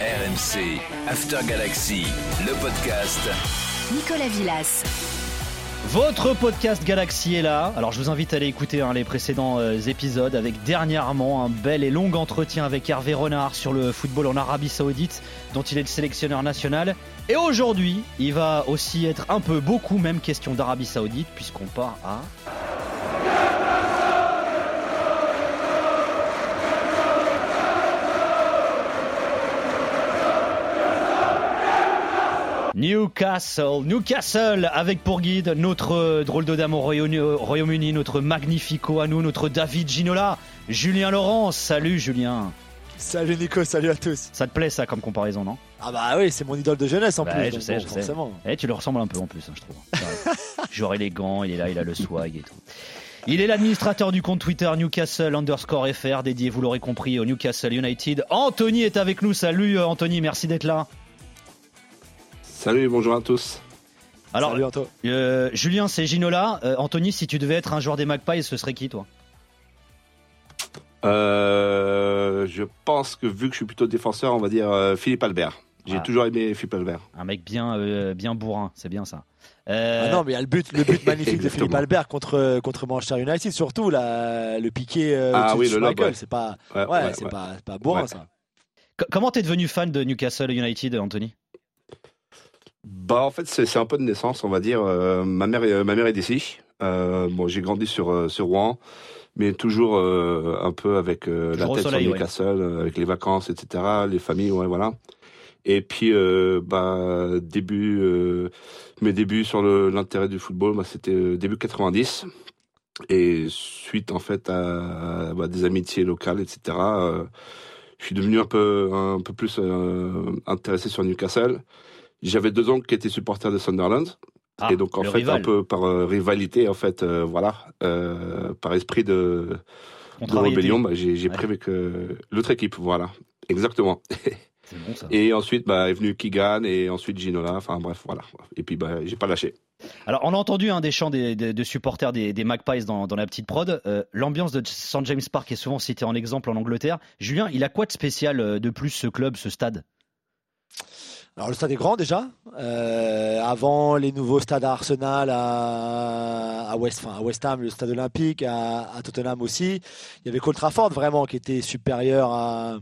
RMC, After Galaxy, le podcast. Nicolas Villas. Votre podcast Galaxy est là. Alors je vous invite à aller écouter hein, les précédents euh, épisodes avec dernièrement un bel et long entretien avec Hervé Renard sur le football en Arabie Saoudite dont il est le sélectionneur national. Et aujourd'hui, il va aussi être un peu beaucoup même question d'Arabie Saoudite puisqu'on part à Newcastle, Newcastle avec pour guide notre euh, drôle de dame au Royaume-Uni, notre magnifico à nous, notre David Ginola, Julien Laurent. Salut Julien. Salut Nico, salut à tous. Ça te plaît ça comme comparaison, non? Ah bah oui, c'est mon idole de jeunesse en bah, plus. je sais, je sais. Eh, tu le ressembles un peu en plus, hein, je trouve. Genre élégant, il est là, il a le swag et tout. Il est l'administrateur du compte Twitter Newcastle underscore FR, dédié, vous l'aurez compris, au Newcastle United. Anthony est avec nous. Salut euh, Anthony, merci d'être là. Salut, bonjour à tous. Alors, euh, Julien, c'est Ginola. Euh, Anthony, si tu devais être un joueur des Magpies, ce serait qui, toi? Euh, Je pense que vu que je suis plutôt défenseur, on va dire Philippe Albert. J'ai ah. toujours aimé Philippe Albert. Un mec bien, bien bourrin, c'est bien ça. Ah non, mais il y a le but, le but magnifique de Philippe Albert contre, contre Manchester United, surtout le piqué ah, oui, le C'est pas, ouais, c'est pas, pas bourrin ça. Comment t'es devenu fan de Newcastle United, Anthony? Bah en fait c'est un peu de naissance on va dire. Euh, ma mère est, ma mère est d'ici. Euh, bon j'ai grandi sur euh, sur Rouen, mais toujours un peu avec la tête sur Newcastle, avec les vacances etc. Les familles ouais voilà. Et puis bah début mes débuts sur l'intérêt du football bah, c'était début 90 et suite en fait à, bah, des amitiés locales etc. je suis devenu un peu un peu plus intéressé sur Newcastle. J'avais deux oncles qui étaient supporters de Sunderland. Ah, et donc en fait un peu par euh, rivalité en fait euh, voilà euh, par esprit de, de rébellion bah, j'ai pris avec l'autre équipe voilà exactement bon, ça. et ensuite bah, est venu Kigan et ensuite Ginola enfin bref voilà et puis bah, j'ai pas lâché alors, on a entendu un des chants des, de supporters des, des Magpies dans, dans, la petite prod. L'ambiance de St. James Park est souvent citée en exemple en Angleterre. Julien, il a quoi de spécial de plus ce club, ce stade? Alors le stade est grand déjà. Euh, avant les nouveaux stades à Arsenal, à, West, à West Ham, le stade olympique, à, Tottenham aussi. Il y avait Cole Trafford vraiment qui était supérieur à,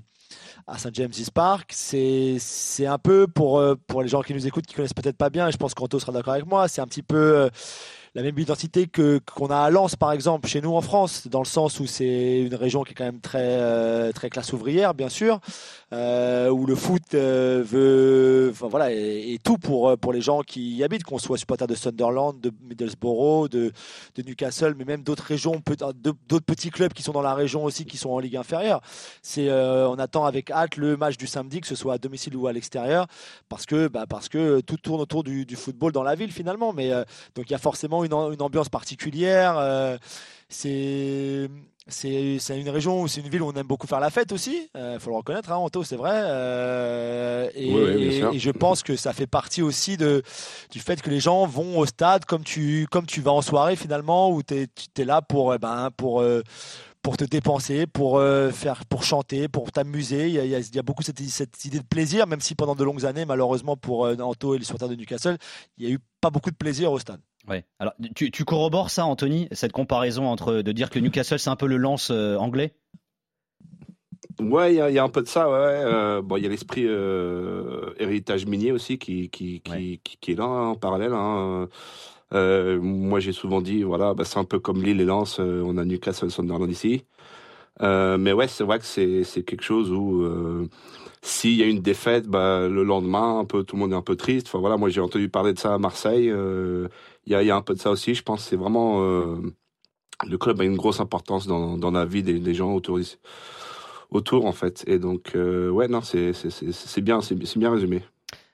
à St James's Park. C'est un peu pour euh, pour les gens qui nous écoutent qui connaissent peut-être pas bien. Et je pense qu'Anto sera d'accord avec moi. C'est un petit peu euh, la même identité que qu'on a à Lens par exemple chez nous en France dans le sens où c'est une région qui est quand même très très classe ouvrière bien sûr euh, où le foot euh, veut voilà et, tout pour pour les gens qui y habitent qu'on soit supporter de Sunderland de Middlesbrough de, Newcastle mais même d'autres régions d'autres petits clubs qui sont dans la région aussi qui sont en ligue inférieure c'est on attend avec hâte le match du samedi que ce soit à domicile ou à l'extérieur parce que bah, parce que tout tourne autour du, football dans la ville finalement mais donc il y a forcément une, ambiance particulière. Euh, c'est c'est une région où c'est une ville où on aime beaucoup faire la fête aussi. Il euh, faut le reconnaître, hein, Anto, c'est vrai. Euh, et, je pense que ça fait partie aussi de, du fait que les gens vont au stade comme tu, comme tu vas en soirée finalement, où tu es, là pour, eh ben, pour, pour te dépenser, pour, faire, pour chanter, pour t'amuser. Il y a, il y a beaucoup cette, cette, idée de plaisir, même si pendant de longues années, malheureusement pour Anto et les supporters de Newcastle, il n'y a eu pas beaucoup de plaisir au stade. Ouais. Alors, tu, tu, corrobores ça, Anthony, cette comparaison entre de dire que Newcastle c'est un peu le lance euh, anglais? Ouais, il y, a un peu de ça. Ouais. Euh, bon, il y a l'esprit euh, héritage minier aussi qui qui, qui, qui, est là hein, en parallèle. Hein. moi, j'ai souvent dit, voilà, bah, c'est un peu comme Lille et Lens. on a Newcastle, Sunderland ici. mais ouais, c'est vrai que c'est c'est quelque chose où s'il y a une défaite, bah, le lendemain, un peu, tout le monde est un peu triste. Enfin voilà, moi j'ai entendu parler de ça à Marseille. Euh, il y, a, un peu de ça aussi. Je pense c'est vraiment euh, le club a une grosse importance dans, dans la vie des, gens autour autour en fait. Et donc euh, ouais non c'est bien c'est bien résumé.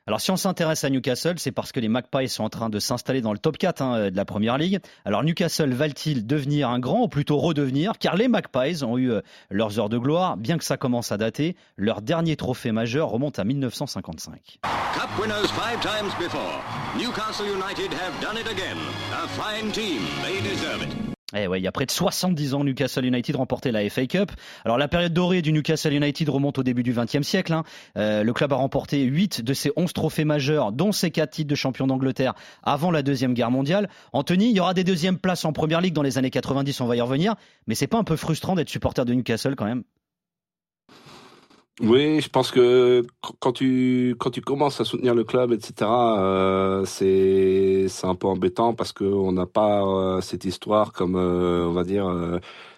Alors si on s'intéresse à Newcastle, c'est parce que les Magpies sont en train de s'installer dans le top 4 hein, de la Première Ligue. Alors Newcastle va-t-il devenir un grand ou plutôt redevenir? Car les Magpies ont eu euh, leurs heures de gloire, bien que ça commence à dater. Leur dernier trophée majeur remonte à 1955. Cup winners five times before. Newcastle United have done it again. A fine team, they deserve it. Eh ouais, il y a près de 70 ans, Newcastle United remportait la FA Cup. Alors la période dorée du Newcastle United remonte au début du XXe siècle. Hein. Euh, le club a remporté 8 de ses 11 trophées majeurs, dont ses 4 titres de champion d'Angleterre avant la Deuxième Guerre mondiale. Anthony, il y aura des deuxièmes places en Première Ligue dans les années 90, on va y revenir. Mais c'est pas un peu frustrant d'être supporter de Newcastle quand même? Oui, je pense que quand tu quand tu commences à soutenir le club, etc., euh, c'est c'est un peu embêtant parce que on n'a pas euh, cette histoire comme euh, on va dire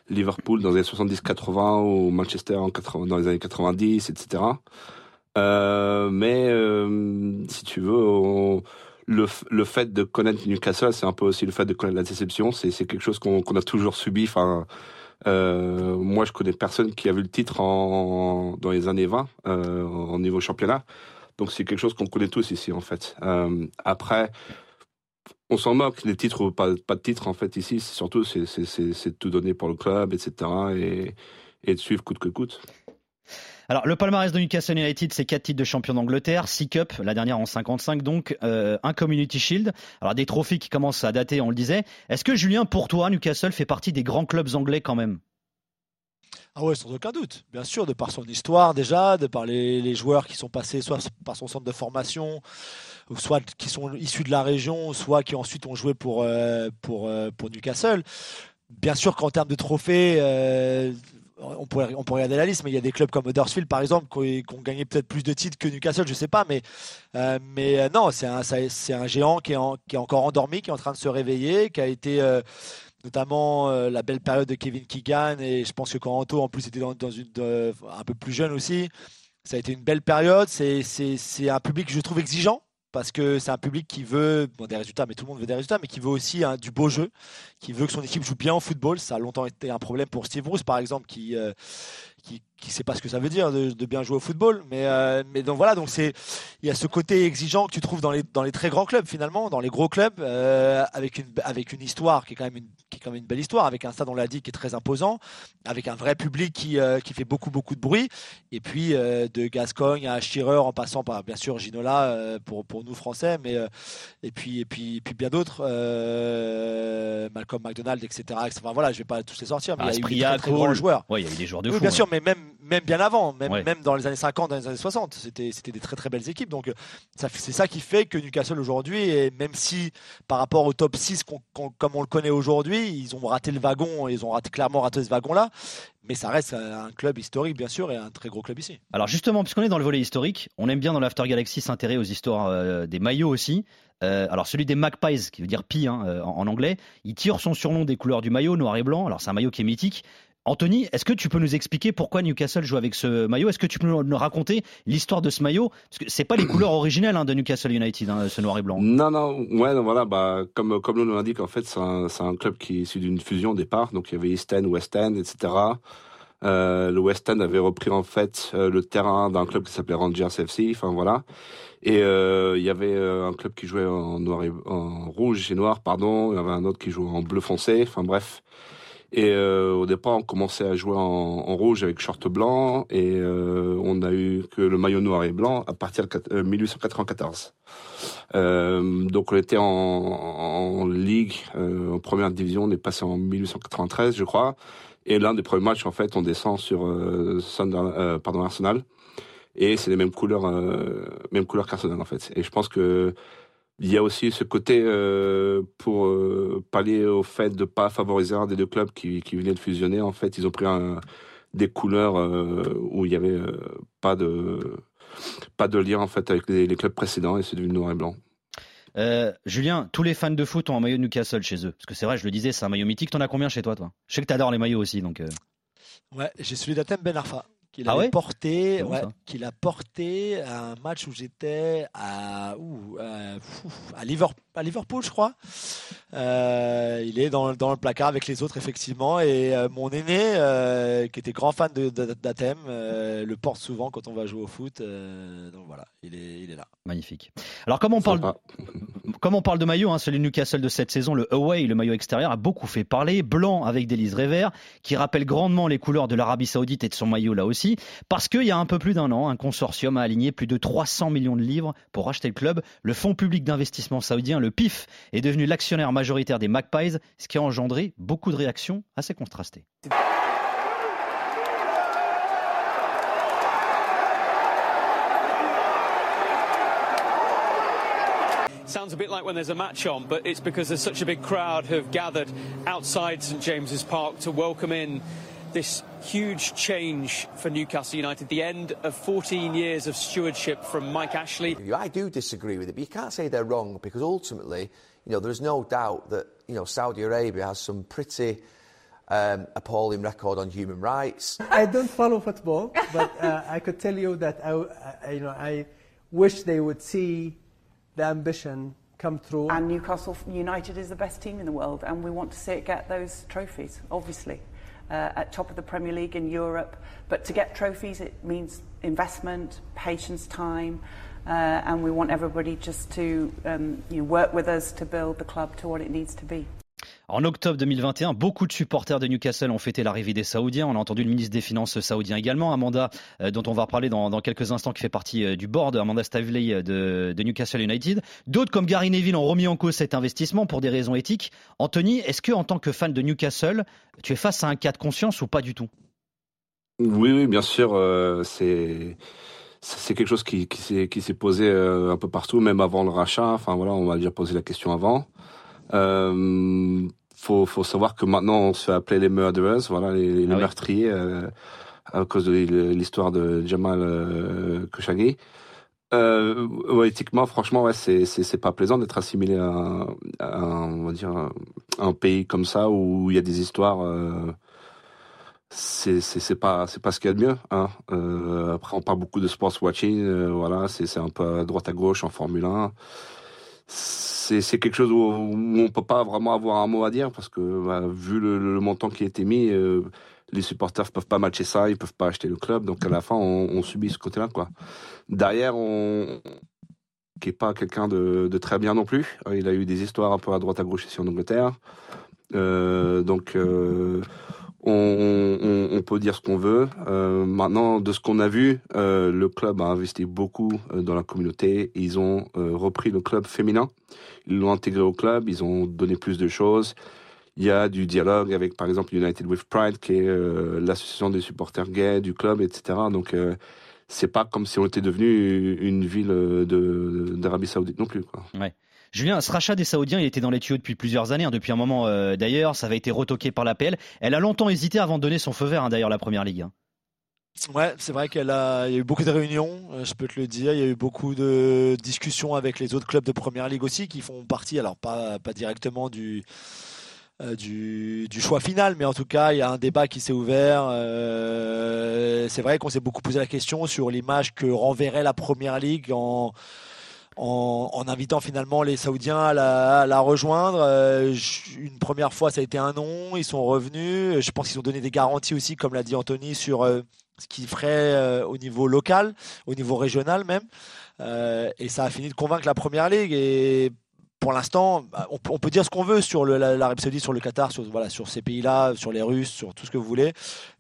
Liverpool dans les années 70-80 ou Manchester en 80, dans les années 90, etc. mais si tu veux, le le fait de connaître Newcastle, c'est un peu aussi le fait de connaître la déception. C'est c'est quelque chose qu'on qu'on a toujours subi. Enfin euh, moi, je connais personne qui a vu le titre en, dans les années 20 euh, au niveau championnat. Donc c'est quelque chose qu'on connaît tous ici en fait. Euh, après, on s'en moque, les titres ou pas, de titre en fait ici. Surtout, c'est de tout donner pour le club, etc. Et, et de suivre coûte que coûte. Alors, le palmarès de Newcastle United, c'est 4 titres de champion d'Angleterre, 6 cups, la dernière en 55 donc, euh, un Community Shield. Alors, des trophées qui commencent à dater, on le disait. Est-ce que, Julien, pour toi, Newcastle fait partie des grands clubs anglais quand même? Ah ouais, sans aucun doute. Bien sûr, de par son histoire déjà, de par les, joueurs qui sont passés soit par son centre de formation, soit qui sont issus de la région, soit qui ensuite ont joué euh, euh, pour Newcastle. Bien sûr qu'en termes de trophées, on pourrait, on pourrait regarder la liste, mais il y a des clubs comme Huddersfield, par exemple, qui, ont gagné peut-être plus de titres que Newcastle, je sais pas, mais, euh, mais euh, non, c'est un, c'est un géant qui est, qui est encore endormi, qui est en train de se réveiller, qui a été euh, notamment la belle période de Kevin Keegan, et je pense que quand Anto, en plus, était dans, un peu plus jeune aussi, ça a été une belle période. C'est un public je trouve exigeant parce que c'est un public qui veut des résultats, mais tout le monde veut des résultats, mais qui veut aussi hein, du beau jeu, qui veut que son équipe joue bien au football. Ça a longtemps été un problème pour Steve Bruce, par exemple, qui, euh, qui qui sait pas ce que ça veut dire de, bien jouer au football. Mais, euh, mais donc voilà, donc c'est il y a ce côté exigeant que tu trouves dans les, dans les très grands clubs finalement, dans les gros clubs, euh, avec, une, avec une histoire qui est quand même une, qui est quand même une belle histoire, avec un stade, on l'a dit, qui est très imposant, avec un vrai public qui, euh, qui fait beaucoup, beaucoup de bruit. Et puis de Gascogne à Schirrer en passant par bien sûr Ginola pour, pour nous Français, mais et puis, et puis, puis bien d'autres, Malcolm McDonald, etc., Enfin voilà, je vais pas tous les sortir, mais il y a eu des très, grands joueurs. Ouais, il y a eu des joueurs de oui, Bien sûr, mais même même bien avant, même, même dans les années 50, dans les années 60, c'était, c'était des très très belles équipes. Donc c'est ça qui fait que Newcastle aujourd'hui, et même si par rapport au top 6 comme on le connaît aujourd'hui, ils ont raté le wagon, ils ont raté, clairement raté ce wagon-là, mais ça reste un club historique, bien sûr, et un très gros club ici. Alors justement, puisqu'on est dans le volet historique, on aime bien dans l'After Galaxy s'intéresser aux histoires euh, des maillots aussi. Euh, alors celui des Magpies, qui veut dire pie hein, euh, en, anglais, il tire son surnom des couleurs du maillot, noir et blanc. Alors c'est un maillot qui est mythique. Anthony, est-ce que tu peux nous expliquer pourquoi Newcastle joue avec ce maillot? Est-ce que tu peux nous raconter l'histoire de ce maillot? Parce que c'est pas les couleurs originelles hein, de Newcastle United, hein, ce noir et blanc. Non, non, ouais, voilà, bah, comme comme nous l'indique, en fait, c'est un, club qui est issu d'une fusion au départ. Donc il y avait East End, West End, etc. Euh, le West End avait repris en fait euh, le terrain d'un club qui s'appelait Rangers FC. Enfin voilà. Et euh, il y avait un club qui jouait en noir et en rouge et noir, pardon. Il y avait un autre qui jouait en bleu foncé. Enfin bref. Et euh, au départ, on commençait à jouer en, en rouge avec short blanc et euh, on a eu que le maillot noir et blanc à partir de 1894. Euh, euh, donc on était en, en ligue, euh, en première division, on est passé en 1893, je crois. Et l'un des premiers matchs, en fait, on descend sur Sunderland, pardon Arsenal. Et c'est les mêmes couleurs, mêmes couleurs qu'Arsenal en fait. Et je pense que il y a aussi ce côté euh, pour euh, pallier au fait de pas favoriser un des deux clubs qui, qui venaient de fusionner. En fait, ils ont pris un, des couleurs euh, où il y avait euh, pas de pas de lien en fait avec les, les clubs précédents et c'est devenu noir et blanc. Euh, Julien, tous les fans de foot ont un maillot de Newcastle chez eux. Parce que c'est vrai, je le disais, c'est un maillot mythique. T'en as combien chez toi, toi? Je sais que t'adores les maillots aussi, donc. Ouais, j'ai celui d'Atem Ben Arfa qu'il ah porté, ouais, qu'il a porté à un match où j'étais à, à, Liverpool, à Liverpool, je crois. Euh, il est dans, dans, le placard avec les autres, effectivement. Et euh, mon aîné, euh, qui était grand fan d'Athème, le porte souvent quand on va jouer au foot. donc voilà, il est, il est là. Magnifique. Alors, comme on parle, comme on parle de maillot, hein, celui de Newcastle de cette saison, le away, le maillot extérieur, a beaucoup fait parler. Blanc avec des liserés verts, qui rappelle grandement les couleurs de l'Arabie Saoudite et de son maillot là aussi. Parce qu'il y a un peu plus d'un an, un consortium a aligné plus de 300 millions de livres pour racheter le club. Le fonds public d'investissement saoudien, le PIF, est devenu l'actionnaire majoritaire des Magpies, ce qui a engendré beaucoup de réactions assez contrastées. sounds a bit like when there's a match on, but it's because there's such a big crowd who have gathered outside St James's Park to welcome in this huge change for Newcastle United, the end of 14 years of stewardship from Mike Ashley. I do disagree with it, but you can't say they're wrong because ultimately, you know, there's no doubt that, you know, Saudi Arabia has some pretty um, appalling record on human rights. I don't follow football, but uh, I could tell you that I, I, you know, I wish they would see the ambition come through. And Newcastle United is the best team in the world, and we want to see it get those trophies, obviously. Uh, at top of the Premier League in Europe. But to get trophies, it means investment, patience, time, uh, and we want everybody just to um, you know, work with us to build the club to what it needs to be. En octobre 2021, beaucoup de supporters de Newcastle ont fêté l'arrivée des Saoudiens. On a entendu le ministre des Finances saoudien également, Amanda, euh, dont on va reparler dans, quelques instants, qui fait partie euh, du board, Amanda Stavley euh, de, Newcastle United. D'autres, comme Gary Neville, ont remis en cause cet investissement pour des raisons éthiques. Anthony, est-ce que en tant que fan de Newcastle, tu es face à un cas de conscience ou pas du tout? Oui, bien sûr. c'est quelque chose qui, qui s'est posé un peu partout, même avant le rachat. Enfin voilà, on va déjà poser la question avant. Euh, faut, faut savoir que maintenant on se fait appeler les murderers, voilà, les, ah meurtriers, euh, à cause de l'histoire de Jamal euh, Khashoggi. Euh, éthiquement, franchement, ouais, c'est c'est pas plaisant d'être assimilé à, à, on va dire un pays comme ça où il y a des histoires. Euh, c'est c'est pas c'est pas ce qu'il y a de mieux. Hein. Euh, après, on parle beaucoup de sports watching, voilà, c'est c'est un peu à droite à gauche en Formule 1 c'est quelque chose où, on on peut pas vraiment avoir un mot à dire parce que bah, vu le, montant qui a été mis, euh, les supporters peuvent pas matcher ça, ils peuvent pas acheter le club, donc à la fin on, subit ce côté-là. Derrière, qui est pas quelqu'un de, très bien non plus. Il a eu des histoires un peu à droite à gauche ici en Angleterre, euh, donc. Euh, on, peut dire ce qu'on veut. Euh, maintenant, de ce qu'on a vu, euh, le club a investi beaucoup euh, dans la communauté. Ils ont repris le club féminin. Ils l'ont intégré au club. Ils ont donné plus de choses. Il y a du dialogue avec, par exemple, United with Pride, qui est l'association des supporters gays du club, etc. Donc, c'est pas comme si on était devenu une ville d'Arabie Saoudite non plus. Quoi. Ouais. Julien, ce rachat des Saoudiens, il était dans les tuyaux depuis plusieurs années, hein, depuis un moment euh, d'ailleurs. Ça avait été retoqué par l'APL. Elle a longtemps hésité avant de donner son feu vert, hein, d'ailleurs, la première ligue. Hein. Ouais, c'est vrai qu'il y a eu beaucoup de réunions, euh, je peux te le dire. Il y a eu beaucoup de discussions avec les autres clubs de première ligue aussi, qui font partie, alors pas, pas directement du, euh, du, choix final, mais en tout cas, il y a un débat qui s'est ouvert. c'est vrai qu'on s'est beaucoup posé la question sur l'image que renverrait la première ligue en en, invitant finalement les Saoudiens à la, rejoindre. Euh, une première fois, ça a été un non. Ils sont revenus. Je pense qu'ils ont donné des garanties aussi, comme l'a dit Anthony, sur euh, ce qu'ils feraient euh, au niveau local, au niveau régional même. et ça a fini de convaincre la première ligue. Et pour l'instant, bah, on, peut dire ce qu'on veut sur l'Arabie Saoudite, sur le Qatar, sur, voilà, sur ces pays-là, sur les Russes, sur tout ce que vous voulez.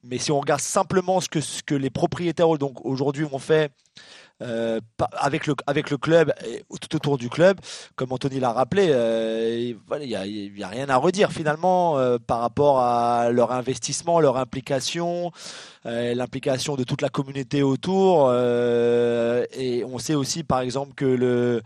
Mais si on regarde simplement ce que, ce que les propriétaires aujourd'hui ont fait euh, avec, le, avec le club tout autour du club, comme Anthony l'a rappelé, euh, il n'y a, rien à redire finalement euh, par rapport à leur investissement, leur implication, l'implication de toute la communauté autour. et on sait aussi par exemple que le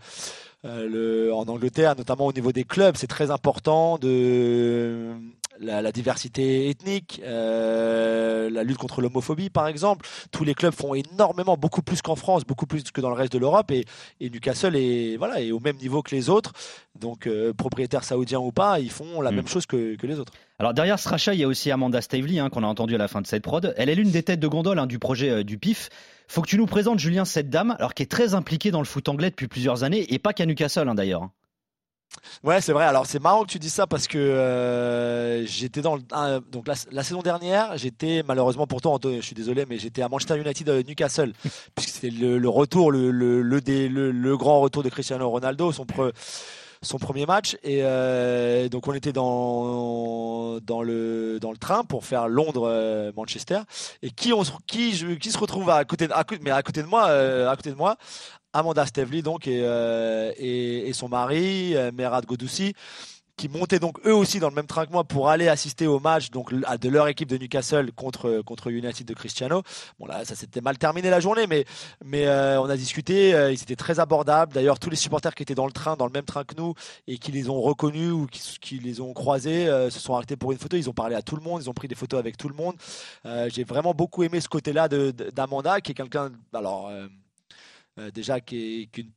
le, en Angleterre, notamment au niveau des clubs, c'est très important de la, diversité ethnique, euh, la lutte contre l'homophobie par exemple. Tous les clubs font énormément, beaucoup plus qu'en France, beaucoup plus que dans le reste de l'Europe et, Newcastle est, voilà, est au même niveau que les autres. Donc euh, propriétaires saoudiens ou pas, ils font la mm. même chose que, les autres. Alors derrière ce rachat, il y a aussi Amanda Stavely hein, qu'on a entendu à la fin de cette prod. Elle est l'une des têtes de gondole hein, du projet euh, du PIF. Faut que tu nous présentes Julien cette dame, alors qui est très impliquée dans le foot anglais depuis plusieurs années et pas qu'à Newcastle hein, d'ailleurs. Ouais, c'est vrai. Alors c'est marrant que tu dis ça parce que euh, j'étais dans donc la, saison dernière, j'étais malheureusement pourtant, je suis désolé, mais j'étais à Manchester United de Newcastle puisque c'était le, retour, le le, le, le, grand retour de Cristiano Ronaldo, son son premier match. Et donc on était dans, dans, le, dans le train pour faire Londres-Manchester. et qui, on, qui, qui se retrouve à côté, à, mais à côté de moi, à côté de moi? Amanda Stevely donc et, et, et son mari Merad Godoussi qui montaient donc eux aussi dans le même train que moi pour aller assister au match donc de leur équipe de Newcastle contre contre United de Cristiano. Bon là ça s'était mal terminé la journée mais mais euh, on a discuté, euh, ils étaient très abordables. D'ailleurs tous les supporters qui étaient dans le train dans le même train que nous et qui les ont reconnus ou qui, les ont croisés euh, se sont arrêtés pour une photo, ils ont parlé à tout le monde, ils ont pris des photos avec tout le monde. j'ai vraiment beaucoup aimé ce côté-là d'Amanda qui est quelqu'un alors déjà qui est, qui est, une,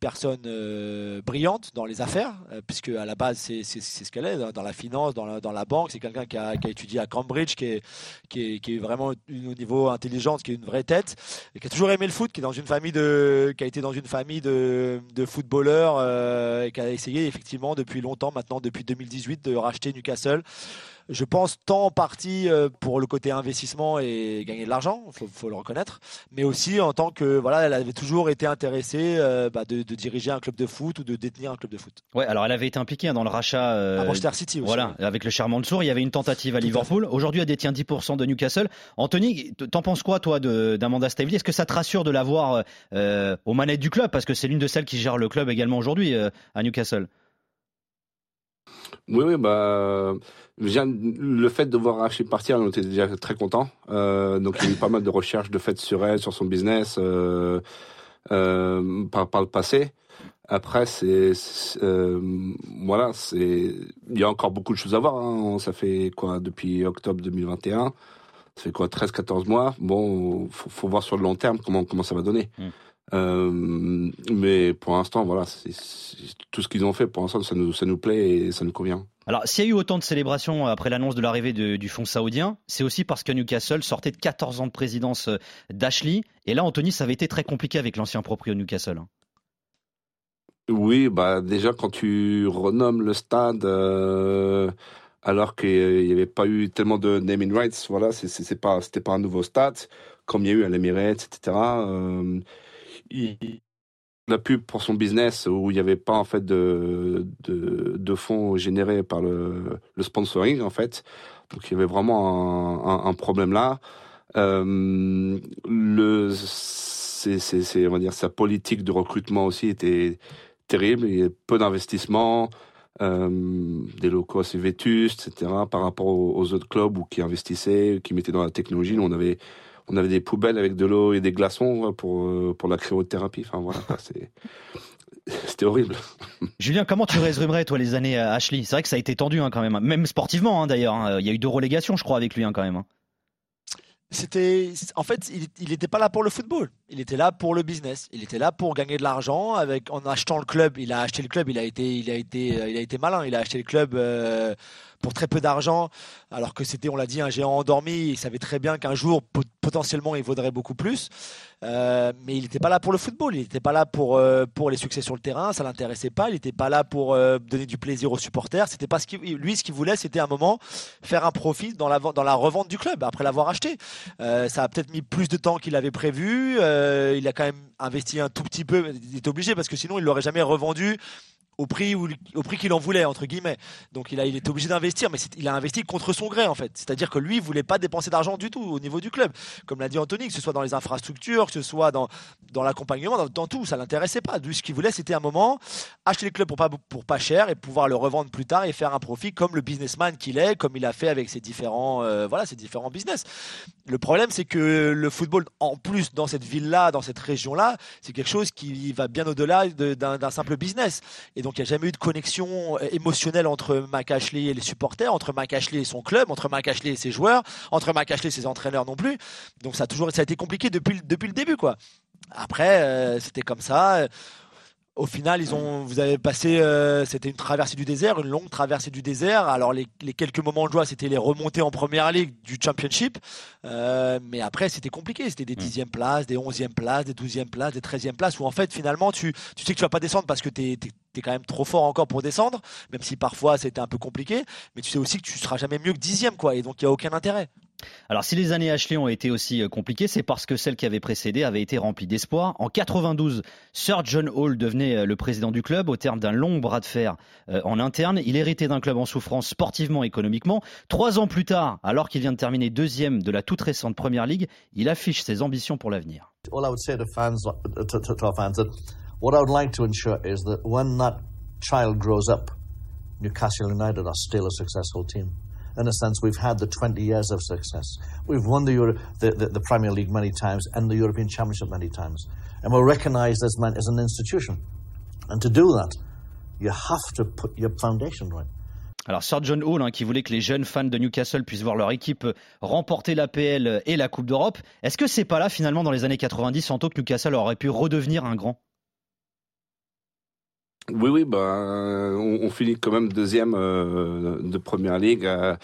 personne euh, brillante dans les affaires, euh, puisque à la base c'est ce qu'elle est dans la finance, dans la, dans la banque. C'est quelqu'un qui a, qui a, étudié à Cambridge, qui est, qui est, qui est vraiment au niveau intelligence, qui est une vraie tête, et qui a toujours aimé le foot, qui est dans une famille de, qui a été dans une famille de, de footballeurs euh, et qui a essayé effectivement depuis longtemps, maintenant depuis 2018, de racheter Newcastle je pense tant en partie euh, pour le côté investissement et gagner de l'argent, faut, faut le reconnaître, mais aussi en tant que voilà, elle avait toujours été intéressée euh, bah, de, de, diriger un club de foot ou de détenir un club de foot. Ouais, alors elle avait été impliquée hein, dans le rachat. Euh, à Manchester City aussi. Voilà, avec le Charmant Sour, il y avait une tentative à Liverpool. Aujourd'hui, elle détient 10% de Newcastle. Anthony, t'en penses quoi toi d'Amanda Stavely Est-ce que ça te rassure de l'avoir euh, aux manettes du club? Parce que c'est l'une de celles qui gère le club également aujourd'hui à Newcastle Oui, oui, bah le fait de voir Rachid partir, on était déjà très content. Euh, donc il y a eu pas mal de recherches de fait sur elle, sur son business euh, euh, par, le passé. Après, c'est voilà, c'est il y a encore beaucoup de choses à voir. Hein. Ça fait quoi depuis octobre 2021 Ça fait quoi 13-14 mois? Bon, faut, faut voir sur le long terme comment comment ça va donner. Mmh. Euh, mais pour l'instant, voilà, c'est, tout ce qu'ils ont fait, pour l'instant, ça nous, ça nous plaît et ça nous convient. Alors, s'il y a eu autant de célébrations après l'annonce de l'arrivée du fonds saoudien, c'est aussi parce que Newcastle sortait de 14 ans de présidence euh, d'Ashley. Et là, Anthony, ça avait été très compliqué avec l'ancien proprio de Newcastle. Hein. Oui, bah déjà quand tu renommes le stade euh, alors qu'il n'y avait pas eu tellement de naming rights, voilà, c'est, pas c'était pas un nouveau stade comme il y a eu à l'Emirates, etc la pub pour son business où il n'y avait pas en fait de, de, fonds générés par le, le, sponsoring en fait. Donc il y avait vraiment un, problème là. Euh, le, c'est, on va dire, sa politique de recrutement aussi était terrible. Il y avait peu d'investissement, euh, des locaux assez vétustes, etc. Par rapport aux, autres clubs où qui investissaient, qui mettaient dans la technologie. Nous, avait on avait des poubelles avec de l'eau et des glaçons pour, euh, pour la cryothérapie. Enfin voilà, C'était horrible. Julien, comment tu résumerais, toi, les années à Ashley? C'est vrai que ça a été tendu hein, quand même, même sportivement hein, d'ailleurs. Hein. Il y a eu deux relégations, je crois, avec lui quand même. C'était, en fait, il n'était pas là pour le football. Il était là pour le business. Il était là pour gagner de l'argent avec en achetant le club. Il a acheté le club. Il a été, il a été, euh, il a été malin. Il a acheté le club euh, pour très peu d'argent, alors que c'était, on l'a dit, un géant endormi. Il savait très bien qu'un jour, potentiellement, il vaudrait beaucoup plus. Euh, mais il n'était pas là pour le football. Il n'était pas là pour euh, pour les succès sur le terrain. Ça l'intéressait pas. Il n'était pas là pour euh, donner du plaisir aux supporters. C'était pas ce qui, lui, ce qu'il voulait, c'était un moment faire un profit dans la dans la revente du club après l'avoir acheté. ça a peut-être mis plus de temps qu'il avait prévu. il a quand même investi un tout petit peu. Il est obligé parce que sinon, il l'aurait jamais revendu au prix où, au prix qu'il en voulait entre guillemets. Donc il a il était obligé d'investir, mais il a investi contre son gré en fait. C'est-à-dire que lui il voulait pas dépenser d'argent du tout au niveau du club, comme l'a dit Anthony, que ce soit dans les infrastructures, que ce soit dans dans l'accompagnement, dans, tout, ça l'intéressait pas. Lui ce qu'il voulait c'était un moment acheter le club pour pas pour pas cher et pouvoir le revendre plus tard et faire un profit comme le businessman qu'il est, comme il a fait avec ses différents euh, voilà ses différents business. Le problème c'est que le football en plus dans cette ville là, dans cette région là, c'est quelque chose qui va bien au-delà d'un simple business. Et donc il n'y a jamais eu de connexion euh, émotionnelle entre Mac Ashley et les supporters, entre Mac Ashley et son club, entre Mac Ashley et ses joueurs, entre Mac Ashley et ses entraîneurs non plus. Donc ça a toujours été compliqué depuis, le début. Après euh, c'était comme ça au final, ils ont, vous avez passé, euh, c'était une traversée du désert, une longue traversée du désert. Alors les, quelques moments de joie, c'était les remontées en première ligue du championship, euh, mais après c'était compliqué. C'était des mm. dixièmes places, des onzièmes places, des douzièmes places, des treizièmes places, où en fait finalement tu, tu sais que tu vas pas descendre parce que tu es, quand même trop fort encore pour descendre, même si parfois c'était un peu compliqué. Mais tu sais aussi que tu seras jamais mieux que dixième, quoi. Et donc il y a aucun intérêt. Alors si les années Ashley ont été aussi euh, compliquées, c'est parce que celles qui avaient précédé avaient été remplies d'espoir. En 92, Sir John Hall devenait euh, le président du club au terme d'un long bras de fer euh, en interne. Il héritait d'un club en souffrance sportivement et économiquement. Trois ans plus tard, alors qu'il vient de terminer deuxième de la toute récente Première Ligue, il affiche ses ambitions pour l'avenir. Newcastle United are still a successful team. In a sense, we've had the 20 years of success. We've won the, Euro- the, the, the, Premier League many times and the European Championship many times. And we're recognised as, as an institution. And to do that, you have to put your foundation right. Alors Sir John Hall, hein, qui voulait que les jeunes fans de Newcastle puissent voir leur équipe remporter l'APL et la Coupe d'Europe, est-ce que c'est pas là finalement dans les années 90, en tant que Newcastle aurait pu redevenir un grand? Oui, oui, ben, on, finit quand même deuxième euh, de première ligue. Euh,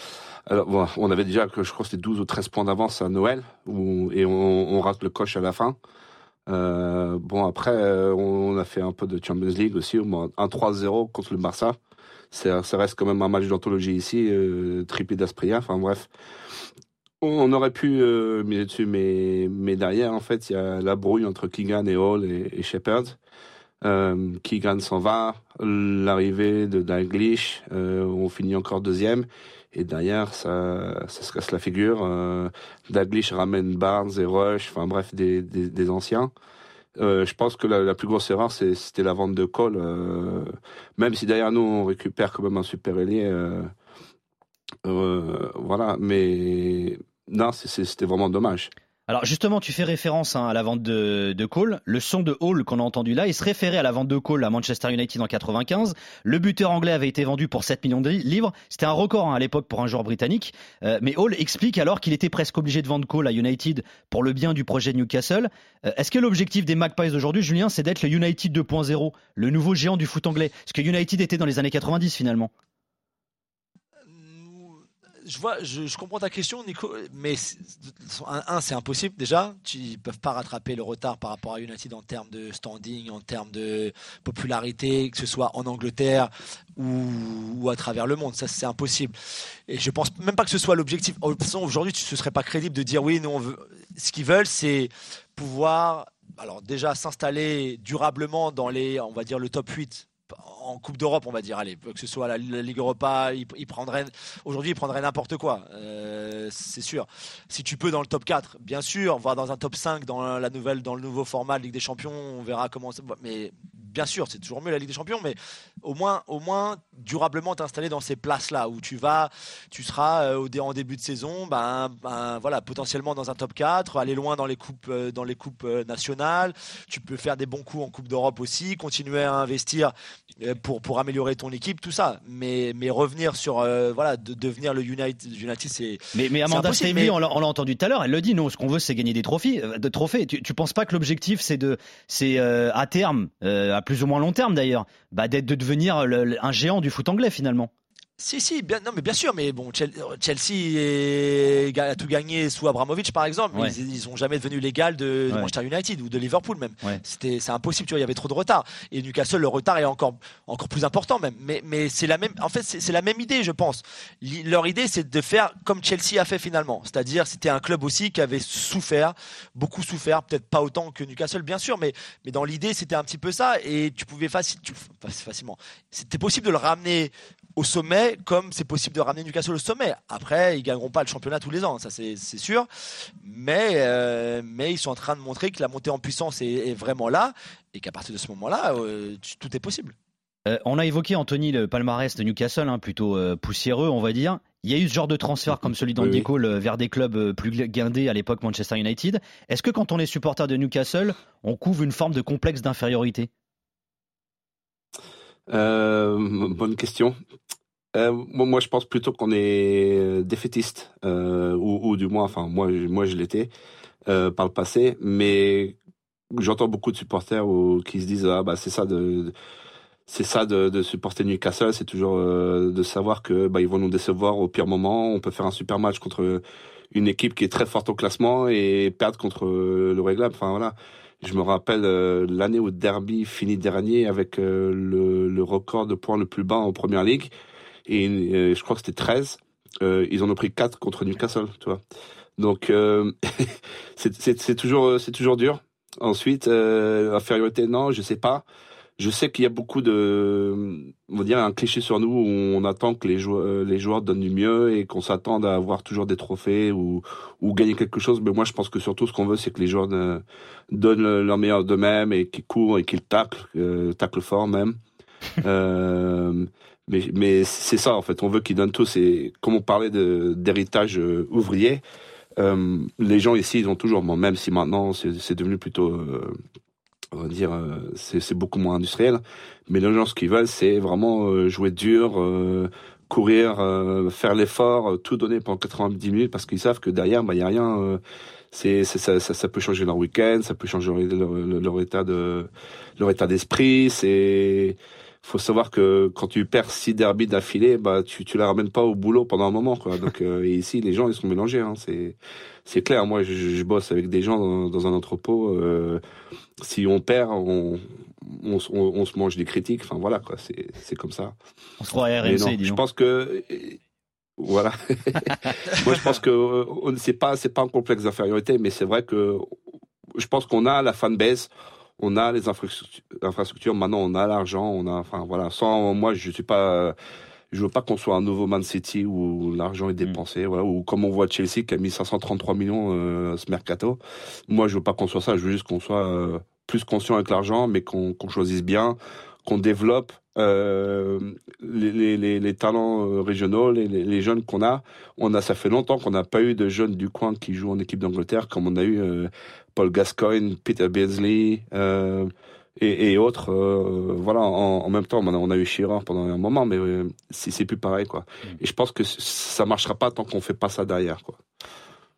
alors, bon, on avait déjà, je crois, c'était 12 ou 13 points d'avance à Noël, et on, rate le coche à la fin. Euh, bon, après, on a fait un peu de Champions League aussi, un 3-0 contre le Barça. Ça, reste quand même un match d'anthologie ici, euh, triplé d'Aspria, enfin bref. On aurait pu miser dessus, mais, mais derrière, en fait, il y a la brouille entre Keegan et Hall et, et Shepard. Euh, Keegan s'en va, l'arrivée de Dalglish, euh, on finit encore deuxième. Et derrière, ça, se casse la figure. Euh, Dalglish ramène Barnes et Rush, enfin bref, des, anciens. Euh, je pense que la, la plus grosse erreur, c'était la vente de Cole. Euh, même si derrière nous, on récupère quand même un super ailier. Voilà, mais non, c'était vraiment dommage. Alors justement, tu fais référence hein, à la vente de, Cole. Le son de Hall qu'on a entendu là, il se référait à la vente de Cole à Manchester United en 95. Le buteur anglais avait été vendu pour 7 millions de livres. C'était un record hein, à l'époque pour un joueur britannique. Euh, mais Hall explique alors qu'il était presque obligé de vendre Cole à United pour le bien du projet Newcastle. Euh, est-ce que l'objectif des Magpies d'aujourd'hui, Julien, c'est d'être le United 2.0, le nouveau géant du foot anglais? Ce que United était dans les années 90 finalement je vois, je, comprends ta question, Nico, mais un, c'est impossible déjà. Ils peuvent pas rattraper le retard par rapport à United en termes de standing, en termes de popularité, que ce soit en Angleterre ou, à travers le monde. Ça, c'est impossible. Et je pense même pas que ce soit l'objectif. Aujourd'hui, ce serait pas crédible de dire oui, nous. Ce qu'ils veulent, c'est pouvoir, alors déjà s'installer durablement dans les, on va dire le top 8 en Coupe d'Europe, on va dire, allez, que ce soit la, Ligue Europa, il, prendrait, aujourd'hui, il prendrait n'importe quoi, euh, c'est sûr. Si tu peux dans le top 4, bien sûr, voire dans un top 5 dans la nouvelle, dans le nouveau format de Ligue des Champions, on verra comment ça, mais bien sûr, c'est toujours mieux la Ligue des Champions, mais au moins, au moins durablement t'installer dans ces places-là où tu vas, tu seras euh, au en début de saison, ben, ben, voilà, potentiellement dans un top 4, aller loin dans les coupes, euh, dans les coupes nationales. Tu peux faire des bons coups en Coupe d'Europe aussi, continuer à investir pour, pour améliorer ton équipe, tout ça. Mais, mais revenir sur, euh, voilà, de devenir le United, United c'est. Mais, mais Amanda Stamey, on l'a entendu tout à l'heure, elle le dit, nous, ce qu'on veut, c'est gagner des trophées. Euh, de trophées. Tu, tu penses pas que l'objectif, c'est de, c'est euh, à terme, à plus ou moins long terme d'ailleurs, bah, d'être de devenir un géant du foot anglais finalement? Si, si, bien, non, mais bien sûr, mais bon, Chelsea a tout gagné sous Abramovich, par exemple, mais ils, n'ont jamais devenu légal de, Manchester United ou de Liverpool même. C'était, c'est impossible, tu vois, il y avait trop de retard. Et Newcastle, le retard est encore, encore plus important même. Mais, mais c'est la même, en fait, c'est la même idée, je pense. Leur idée, c'est de faire comme Chelsea a fait finalement. C'est-à-dire, c'était un club aussi qui avait souffert, beaucoup souffert, peut-être pas autant que Newcastle, bien sûr, mais, mais dans l'idée, c'était un petit peu ça. Et tu pouvais facilement, c'était possible de le ramener au sommet, comme c'est possible de ramener Newcastle au sommet. Après, ils gagneront pas le championnat tous les ans, ça c'est sûr. Mais, euh, mais ils sont en train de montrer que la montée en puissance est, vraiment là et qu'à partir de ce moment-là, euh, tout est possible. Euh, on a évoqué, Anthony, le palmarès de Newcastle, hein, plutôt poussiéreux, on va dire. Il y a eu ce genre de transfert comme celui d'Andy Cole vers des clubs plus guindés à l'époque Manchester United. Est-ce que quand on est supporter de Newcastle, on couvre une forme de complexe d'infériorité? Euh, bonne question. Euh, moi, je pense plutôt qu'on est défaitiste, euh, ou, ou, du moins, enfin, moi, moi, je l'étais euh, par le passé, mais j'entends beaucoup de supporters qui se disent ah bah c'est ça de c'est ça de, de, supporter Newcastle, c'est toujours euh, de savoir que bah ils vont nous décevoir au pire moment. On peut faire un super match contre une équipe qui est très forte au classement et perdre contre le Réglable. Enfin voilà. Je me rappelle euh, l'année où Derby finit dernier avec euh, le, le, record de points le plus bas en première ligue. Et euh, je crois que c'était 13. ils en ont pris 4 contre Newcastle, tu vois. Donc c'est toujours toujours dur. Ensuite, infériorité, non, je sais pas je sais qu'il y a beaucoup de, on va dire, un cliché sur nous où on attend que les joueurs, euh, les joueurs donnent du mieux et qu'on s'attende à avoir toujours des trophées ou, gagner quelque chose. Mais moi, je pense que surtout, ce qu'on veut, c'est que les joueurs donnent leur meilleur d'eux-mêmes et qu'ils courent et qu'ils taclent, euh, taclent fort même. Euh, mais, mais c'est ça, en fait. On veut qu'ils donnent tout. Et comme on parlait d'héritage euh, ouvrier, euh, les gens ici, ils ont toujours, bon, même si maintenant c'est devenu plutôt on va dire, euh, c'est beaucoup moins industriel. Mais les gens, ce qu'ils veulent, c'est vraiment euh, jouer dur, euh, courir, faire l'effort, tout donner pendant 90 minutes parce qu'ils savent que derrière, bah, il y a rien. c'est ça, ça, ça, peut changer leur week-end, ça peut changer leur, leur, état de leur état d'esprit. C'est faut savoir que quand tu perds six derbies d'affilée, bah tu tu la ramènes pas au boulot pendant un moment quoi. Donc et ici les gens ils sont mélangés. Hein. C'est c'est clair. Moi je, je, bosse avec des gens dans, dans un entrepôt. Euh, si on perd, on, on, on, se mange des critiques. Enfin voilà quoi, c'est comme ça. On se croit à RMC, Je pense que voilà. Moi je pense que euh, c'est pas c'est pas un complexe d'infériorité, mais c'est vrai que je pense qu'on a la fanbase, on a les infrastructures. Maintenant on a l'argent, on a enfin voilà. Sans moi je suis pas je veux pas qu'on soit un nouveau Man City où l'argent est mm. dépensé, voilà, ou comme on voit Chelsea qui a mis 533 millions euh, ce mercato. Moi, je veux pas qu'on soit ça. Je veux juste qu'on soit euh, plus conscient avec l'argent, mais qu'on choisisse bien, qu'on développe euh, les, les, les, talents euh, régionaux, les, les jeunes qu'on a. On a, ça fait longtemps qu'on n'a pas eu de jeunes du coin qui jouent en équipe d'Angleterre, comme on a eu Paul Gascoigne, Peter Beasley. Et, et, autres. Euh, voilà, en, en, même temps, on a eu Shearer pendant un moment, mais euh, c'est plus pareil, quoi. Mm. Et je pense que ça marchera pas tant qu'on fait pas ça derrière, quoi.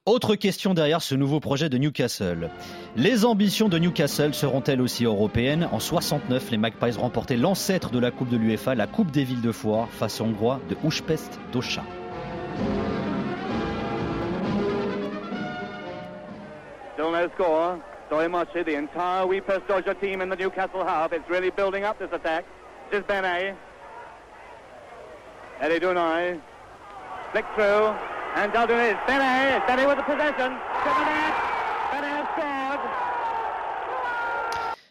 Autre question derrière ce nouveau projet de Newcastle. Les ambitions de Newcastle seront-elles aussi européennes? En 69, les Magpies remportaient l'ancêtre de la Coupe de l'UEFA, la Coupe des villes de foire, face aux Hongrois de Újpest Dósa. Stoimachi, the entire Weepest Dodger team in the Newcastle half. It's really building up this attack. This is Benet. Eddie Dunai. Flick through. And Daldon is. Benet. Benet with the possession. Benet. Benet scored.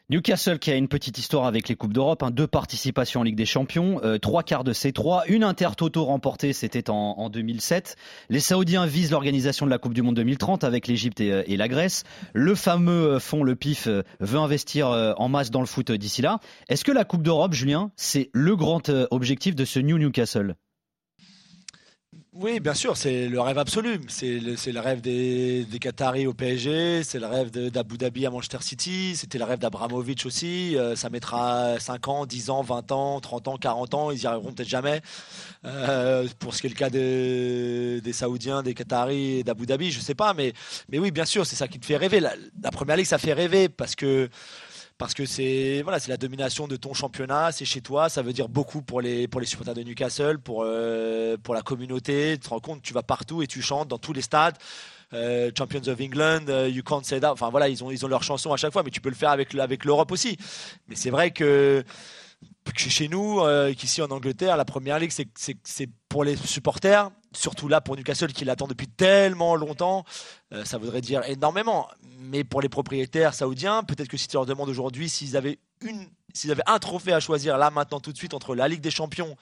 Newcastle qui a une petite histoire avec les Coupes d'Europe, hein, deux participations en Ligue des Champions, euh, trois quarts de C3, une Intertoto remportée, c'était en, en, 2007. Les Saoudiens visent l'organisation de la Coupe du Monde 2030 avec l'Égypte et, euh, et, la Grèce. Le fameux euh, fonds, le PIF, veut investir en masse dans le foot d'ici là. Est-ce que la Coupe d'Europe, Julien, c'est le grand objectif de ce New Newcastle? Oui, bien sûr, c'est le rêve absolu. C'est le, rêve des, des Qataris au PSG, c'est le rêve d'Abu Dhabi à Manchester City, c'était le rêve d'Abramovic aussi. Euh, ça mettra 5 ans, 10 ans, 20 ans, 30 ans, 40 ans, ils y arriveront peut-être jamais. Euh, pour ce qui est le cas de, des Saoudiens, des Qataris d'Abu Dhabi, je sais pas, mais, oui, bien sûr, c'est ça qui te fait rêver. La première ligue, ça fait rêver parce que parce que c'est voilà, la domination de ton championnat, c'est chez toi, ça veut dire beaucoup pour les pour les supporters de Newcastle, pour euh, pour la communauté. Tu te rends compte, tu vas partout et tu chantes dans tous les stades. Euh, Champions of England, euh, You Can't Say That. Enfin voilà, ils ont ils ont leur chanson à chaque fois, mais tu peux le faire avec avec l'Europe aussi. Mais c'est vrai que chez nous, euh, qu'ici en Angleterre, la première ligue, c'est pour les supporters, surtout là pour Newcastle qui l'attend depuis tellement longtemps, euh, ça voudrait dire énormément. Mais pour les propriétaires saoudiens, peut-être que si tu leur demandes aujourd'hui s'ils avaient, une, avaient un trophée à choisir là maintenant tout de suite entre la Ligue des Champions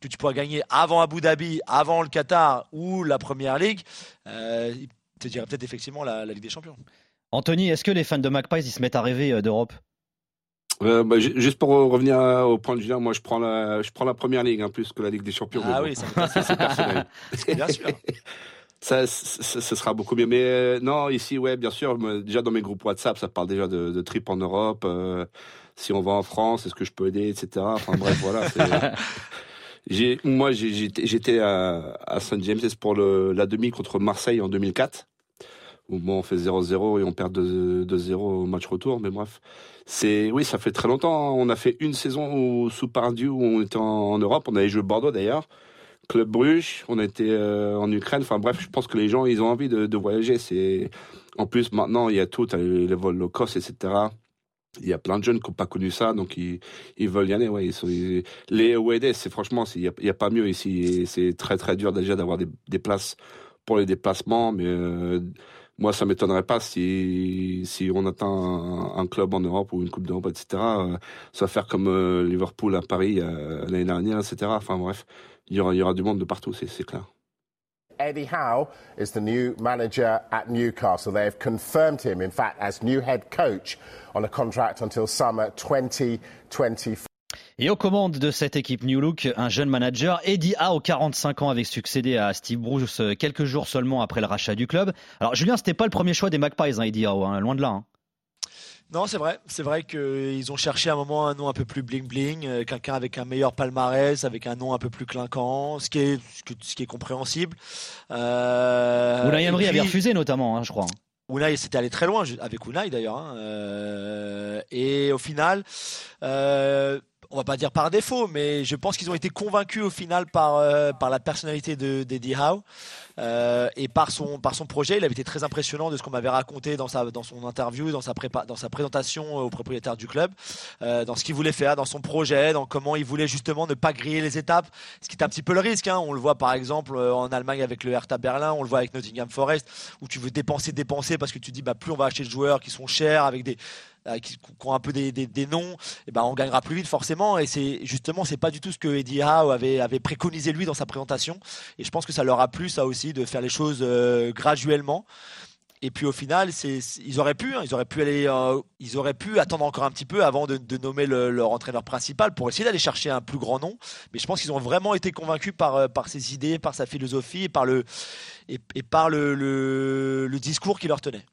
que tu pourrais gagner avant Abu Dhabi, avant le Qatar ou la Première Ligue, euh, ils te diraient peut-être effectivement la, la Ligue des Champions. Anthony, est-ce que les fans de Magpies ils se mettent à rêver euh, d'Europe? Euh, bah, juste pour revenir au point de Julien, moi je prends la, je prends la première ligue, hein, plus que la Ligue des Champions. Ah oui, c'est personnel. bien sûr. Ça, ça, sera beaucoup mieux. Mais euh, non, ici, ouais, bien sûr. Déjà dans mes groupes WhatsApp, ça parle déjà de, de trip en Europe. Euh, si on va en France, est-ce que je peux aider, etc. Enfin bref, voilà. j'ai, moi, j'étais à, à Saint James pour le, la demi contre Marseille en 2004 où bon, on fait 0-0 et on perd 2-0 au match retour. Mais bref, c'est oui, ça fait très longtemps. On a fait une saison sous Pardieu où on était en, Europe. On avait joué Bordeaux d'ailleurs. Club Bruges, on était euh, en Ukraine. Enfin bref, je pense que les gens, ils ont envie de, de voyager. C'est en plus maintenant il y a tout, les, vols low cost, etc. il y a plein de jeunes qui n'ont pas connu ça, donc ils, ils veulent y aller. Ouais. les OED, c'est franchement, il n'y a, pas mieux ici. C'est très très dur déjà d'avoir des, des, places pour les déplacements, mais euh, moi ça m'étonnerait pas si si on atteint un, club en Europe ou une coupe d'Europe, etc. Euh, ça va faire comme euh, Liverpool à Paris l'année dernière, etc. Enfin bref, il y aura il y aura du monde de partout, c'est clair. Eddie Howe is the new manager at Newcastle. They have confirmed him, in fact, as new head coach on a contract until summer 2024. Et aux commandes de cette équipe New Look, un jeune manager, Eddie Howe, 45 ans, avait succédé à Steve Bruce euh, quelques jours seulement après le rachat du club. Alors Julien, c'était pas le premier choix des Magpies, hein, Eddie Howe, hein, loin de là. Hein. Non, c'est vrai. C'est vrai qu'ils ont cherché à un moment un nom un peu plus bling bling, euh, quelqu'un avec un meilleur palmarès, avec un nom un peu plus clinquant, ce qui est, ce qui est compréhensible. Euh, Unai Emery avait refusé notamment, hein, je crois. Unai c'était allé très loin avec Unai d'ailleurs. Hein, euh, et au final, euh, on va pas dire par défaut, mais je pense qu'ils ont été convaincus au final par, euh, par la personnalité de d'Eddie Howe euh, et par son, par son projet. Il avait été très impressionnant de ce qu'on m'avait raconté dans, sa, dans son interview, dans sa, prépa, dans sa présentation au propriétaire du club, euh, dans ce qu'il voulait faire, dans son projet, dans comment il voulait justement ne pas griller les étapes, ce qui est un petit peu le risque. Hein. On le voit par exemple en Allemagne avec le Hertha Berlin, on le voit avec Nottingham Forest, où tu veux dépenser, dépenser parce que tu dis bah, plus on va acheter de joueurs qui sont chers avec des euh, qui, ont un peu des, des, noms, et eh ben on gagnera plus vite forcément. Et c'est justement c'est pas du tout ce que Eddie Howe avait, préconisé lui dans sa présentation. Et je pense que ça leur a plu ça aussi de faire les choses euh, graduellement. Et puis au final, ils auraient pu, hein, ils auraient pu aller, euh, ils auraient pu attendre encore un petit peu avant de, nommer leur entraîneur principal pour essayer d'aller chercher un plus grand nom. Mais je pense qu'ils ont vraiment été convaincus par par ses idées, par sa philosophie et par le discours qui leur tenait.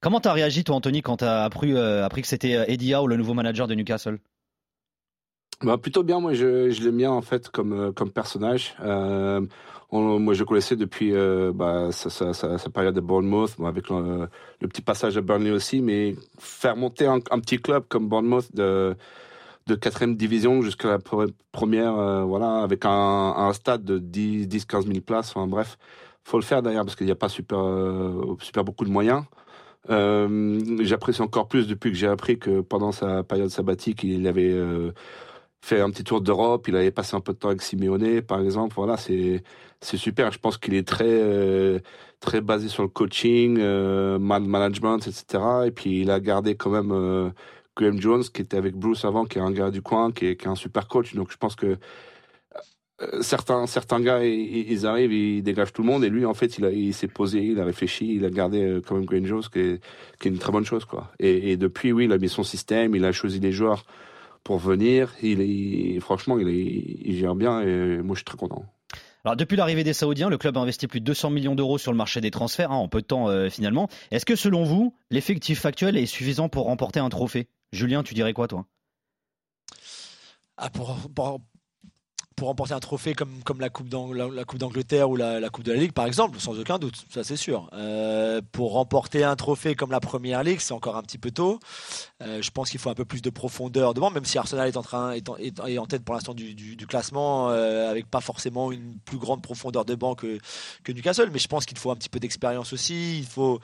Comment t'as réagi toi Anthony quand t'as appris, euh, appris que c'était euh, Eddie Howe, le nouveau manager de Newcastle? Bah, plutôt bien, moi je, je l'aime bien en fait comme, euh, comme personnage. Euh, moi je connaissais depuis bah, sa, sa, sa, période à Bournemouth, avec le, petit passage à Burnley aussi, mais faire monter un, petit club comme Bournemouth de, de 4 division jusqu'à la première, voilà, avec un, un stade de 10-15 000 places, enfin bref, faut le faire d'ailleurs parce qu'il n'y a pas super, super beaucoup de moyens. Euh, J'apprécie encore plus depuis que j'ai appris que pendant sa période sabbatique, il avait euh, fait un petit tour d'Europe, il avait passé un peu de temps avec Simeone, par exemple. Voilà, c'est c'est super. Je pense qu'il est très euh, très basé sur le coaching, euh, management, etc. Et puis il a gardé quand même euh, Graham Jones, qui était avec Bruce avant, qui est un gars du coin, qui est, qui est un super coach. Donc je pense que euh, certains certains gars ils, arrivent ils dégagent tout le monde et lui en fait il il s'est posé il a réfléchi il a gardé quand même Green Jones qui est, qui est une très bonne chose quoi et, et, depuis oui il a mis son système il a choisi les joueurs pour venir il est franchement il, est, il gère bien et moi je suis très content. Alors depuis l'arrivée des Saoudiens, le club a investi plus de 200 millions d'euros sur le marché des transferts hein, en peu de temps euh, finalement. Est-ce que selon vous, l'effectif actuel est suffisant pour remporter un trophée? Julien, tu dirais quoi toi? Ah, pour, pour, pour remporter un trophée comme, comme la Coupe d'Angleterre ou la, Coupe de la Ligue, par exemple, sans aucun doute, ça c'est sûr. Euh, pour remporter un trophée comme la Première Ligue, c'est encore un petit peu tôt. Euh, je pense qu'il faut un peu plus de profondeur devant, même si Arsenal est en train est en, tête pour l'instant du, classement, euh, avec pas forcément une plus grande profondeur de banc que, que Newcastle. Mais je pense qu'il faut un petit peu d'expérience aussi. Il faut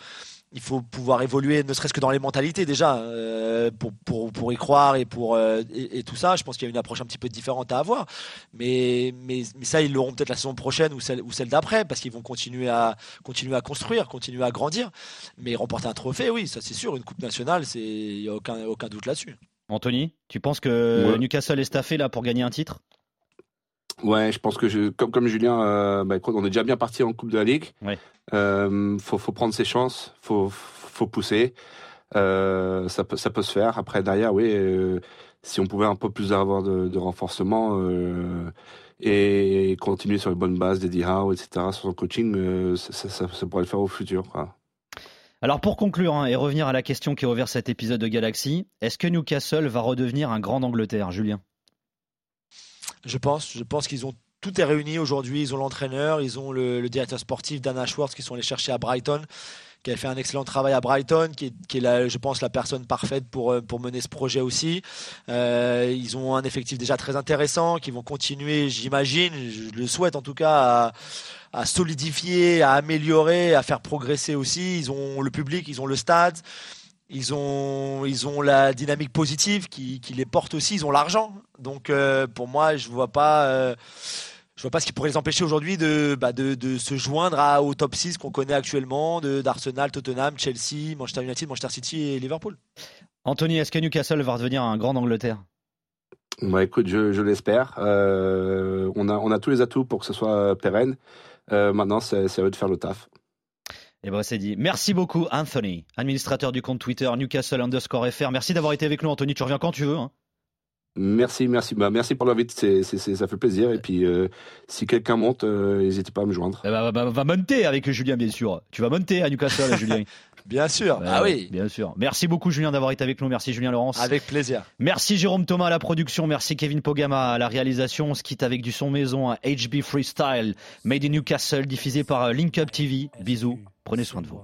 il faut pouvoir évoluer, ne serait-ce que dans les mentalités déjà, euh, pour, pour, pour, y croire et pour euh, et, tout ça. Je pense qu'il y a une approche un petit peu différente à avoir, mais mais, mais ça ils l'auront peut-être la saison prochaine ou celle ou celle d'après parce qu'ils vont continuer à continuer à construire, continuer à grandir. Mais remporter un trophée, oui, ça c'est sûr, une coupe nationale, c'est il y a aucun aucun doute là-dessus. Anthony, tu penses que Newcastle est staffé là pour gagner un titre? Ouais, je pense que je, comme, comme Julien, euh, bah, on est déjà bien parti en Coupe de la Ligue. Ouais. Euh, faut, faut prendre ses chances, faut, faut pousser. Euh, ça peut, ça peut se faire. Après derrière, oui, si on pouvait un peu plus avoir de, de renforcement et continuer sur les bonnes bases d'Eddie Howe, etc., sur son coaching, ça, ça, ça, pourrait le faire au futur. Quoi. Alors pour conclure hein, et revenir à la question qui a ouvert cet épisode de Galaxy, est-ce que Newcastle va redevenir un grand Angleterre, Julien? Je pense, je pense qu'ils ont tout est réuni aujourd'hui. Ils ont l'entraîneur, ils ont le, directeur sportif Dana Schwartz qui sont allés chercher à Brighton, qui a fait un excellent travail à Brighton, qui est, la, je pense, la personne parfaite pour, euh, pour mener ce projet aussi. Euh, ils ont un effectif déjà très intéressant, qui vont continuer, j'imagine, je le souhaite en tout cas, à, à solidifier, à améliorer, à faire progresser aussi. Ils ont le public, ils ont le stade ils ont, ils ont la dynamique positive qui, qui les porte aussi. Ils ont l'argent. Donc, euh, pour moi, je vois pas. Euh, je vois pas ce qui pourrait les empêcher aujourd'hui de, bah de, de, se joindre à, au top 6 qu'on connaît actuellement, d'Arsenal, Tottenham, Chelsea, Manchester United, Manchester City et Liverpool. Anthony, est-ce que Newcastle va redevenir un grand d'Angleterre? Bah, écoute, je, je l'espère. Euh, on, a, on a tous les atouts pour que ce soit pérenne. Euh, maintenant, c'est à eux de faire le taf. Et eh ben c'est dit. Merci beaucoup Anthony, administrateur du compte Twitter Newcastle underscore FR. Merci d'avoir été avec nous Anthony, tu reviens quand tu veux. Hein. Merci, merci. Bah, merci pour l'invite, c'est, ça fait plaisir. Et puis, euh, si quelqu'un monte, euh, n'hésitez pas à me joindre. Eh ben, va, va, monter avec Julien, bien sûr. Tu vas monter à Newcastle, Julien. Bien sûr. ah oui. Bien sûr. Merci beaucoup, Julien, d'avoir été avec nous. Merci, Julien Laurence. Avec plaisir. Merci, Jérôme Thomas à la production. Merci, Kevin Pogama à la réalisation. On se quitte avec du son maison, à HB Freestyle, Made in Newcastle, diffusé par euh, Link Up TV. Bisous. Prenez soin de vous.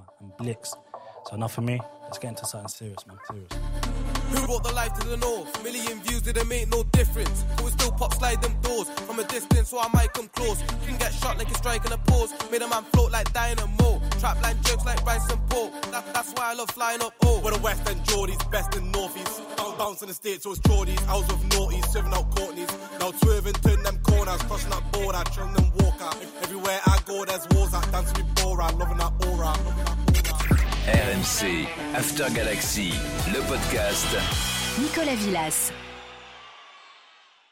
Who brought the life to the north? Million views didn't make no difference. But we still pop slide them doors from a distance, so I might come close. You Can get shot like a strike and a pause. Made a man float like dynamo. Trap line jokes like Bryson Paul. That, that's why I love flying up. Oh, we're the West End Geordies, best in Northeast. Bounce, bounce in the States, so it's Geordies. I was with naughties, serving out Courtneys. Now swerving, turn them corners, crossing that border, trilling them walk out. Everywhere I go, there's wars I dance with Bora. Loving that aura. RMC, After Galaxy, le podcast. Nicolas Villas.